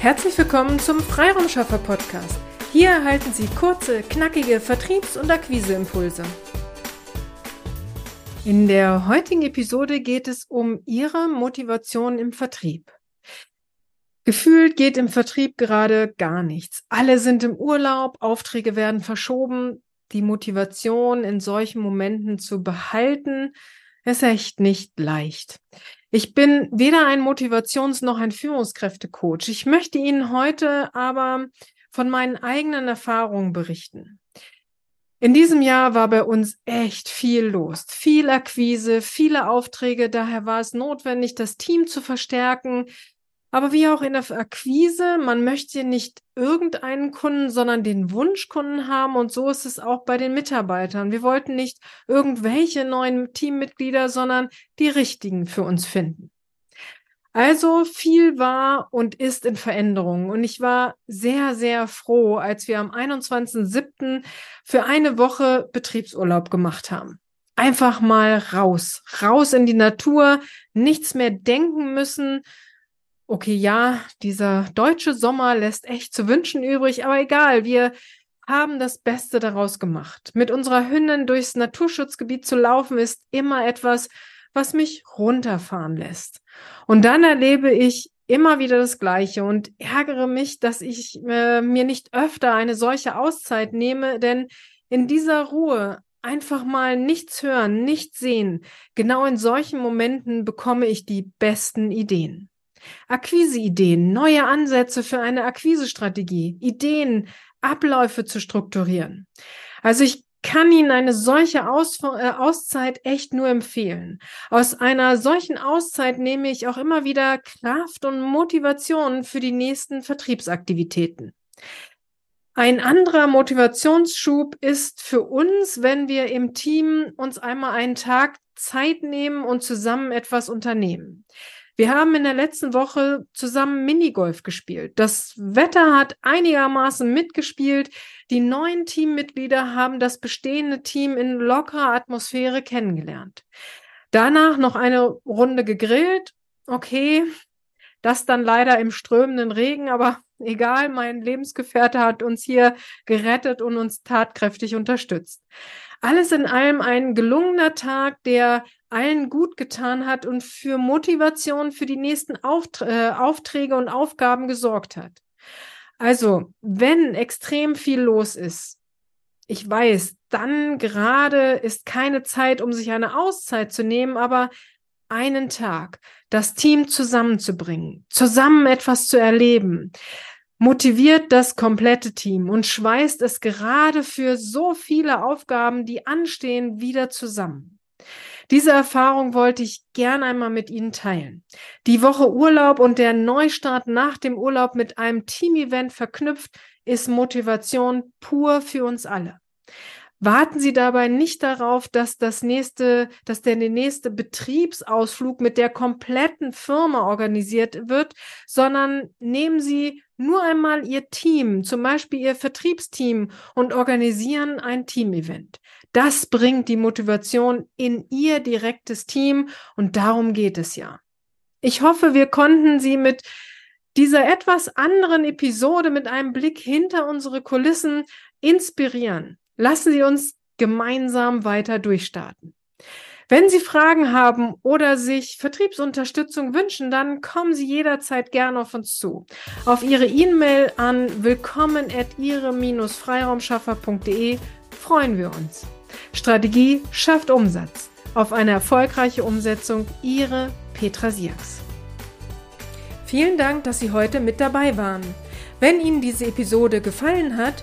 Herzlich willkommen zum Freiraumschaffer Podcast. Hier erhalten Sie kurze, knackige Vertriebs- und Akquiseimpulse. In der heutigen Episode geht es um Ihre Motivation im Vertrieb. Gefühlt geht im Vertrieb gerade gar nichts. Alle sind im Urlaub, Aufträge werden verschoben. Die Motivation in solchen Momenten zu behalten, ist echt nicht leicht. Ich bin weder ein Motivations- noch ein Führungskräftecoach. Ich möchte Ihnen heute aber von meinen eigenen Erfahrungen berichten. In diesem Jahr war bei uns echt viel los. Viel Akquise, viele Aufträge. Daher war es notwendig, das Team zu verstärken. Aber wie auch in der Akquise, man möchte nicht irgendeinen Kunden, sondern den Wunschkunden haben. Und so ist es auch bei den Mitarbeitern. Wir wollten nicht irgendwelche neuen Teammitglieder, sondern die richtigen für uns finden. Also viel war und ist in Veränderung. Und ich war sehr, sehr froh, als wir am 21.07. für eine Woche Betriebsurlaub gemacht haben. Einfach mal raus, raus in die Natur, nichts mehr denken müssen, okay, ja, dieser deutsche Sommer lässt echt zu wünschen übrig, aber egal, wir haben das Beste daraus gemacht. Mit unserer Hündin durchs Naturschutzgebiet zu laufen ist immer etwas, was mich runterfahren lässt. Und dann erlebe ich immer wieder das Gleiche und ärgere mich, dass ich äh, mir nicht öfter eine solche Auszeit nehme, denn in dieser Ruhe einfach mal nichts hören, nichts sehen, genau in solchen Momenten bekomme ich die besten Ideen. Akquiseideen, neue Ansätze für eine Akquisestrategie, Ideen, Abläufe zu strukturieren. Also ich kann Ihnen eine solche Aus äh, Auszeit echt nur empfehlen. Aus einer solchen Auszeit nehme ich auch immer wieder Kraft und Motivation für die nächsten Vertriebsaktivitäten. Ein anderer Motivationsschub ist für uns, wenn wir im Team uns einmal einen Tag Zeit nehmen und zusammen etwas unternehmen. Wir haben in der letzten Woche zusammen Minigolf gespielt. Das Wetter hat einigermaßen mitgespielt. Die neuen Teammitglieder haben das bestehende Team in lockerer Atmosphäre kennengelernt. Danach noch eine Runde gegrillt. Okay, das dann leider im strömenden Regen, aber egal, mein Lebensgefährte hat uns hier gerettet und uns tatkräftig unterstützt. Alles in allem ein gelungener Tag, der allen gut getan hat und für Motivation für die nächsten Auft äh, Aufträge und Aufgaben gesorgt hat. Also, wenn extrem viel los ist, ich weiß, dann gerade ist keine Zeit, um sich eine Auszeit zu nehmen, aber einen Tag, das Team zusammenzubringen, zusammen etwas zu erleben, motiviert das komplette Team und schweißt es gerade für so viele Aufgaben, die anstehen, wieder zusammen. Diese Erfahrung wollte ich gern einmal mit Ihnen teilen. Die Woche Urlaub und der Neustart nach dem Urlaub mit einem Team-Event verknüpft ist Motivation pur für uns alle. Warten Sie dabei nicht darauf, dass das nächste, dass der nächste Betriebsausflug mit der kompletten Firma organisiert wird, sondern nehmen Sie nur einmal Ihr Team, zum Beispiel Ihr Vertriebsteam und organisieren ein Teamevent. Das bringt die Motivation in Ihr direktes Team und darum geht es ja. Ich hoffe, wir konnten Sie mit dieser etwas anderen Episode mit einem Blick hinter unsere Kulissen inspirieren. Lassen Sie uns gemeinsam weiter durchstarten. Wenn Sie Fragen haben oder sich Vertriebsunterstützung wünschen, dann kommen Sie jederzeit gerne auf uns zu. Auf Ihre E-Mail an willkommen at ihre-freiraumschaffer.de freuen wir uns. Strategie schafft Umsatz. Auf eine erfolgreiche Umsetzung Ihre Petra Sierks. Vielen Dank, dass Sie heute mit dabei waren. Wenn Ihnen diese Episode gefallen hat,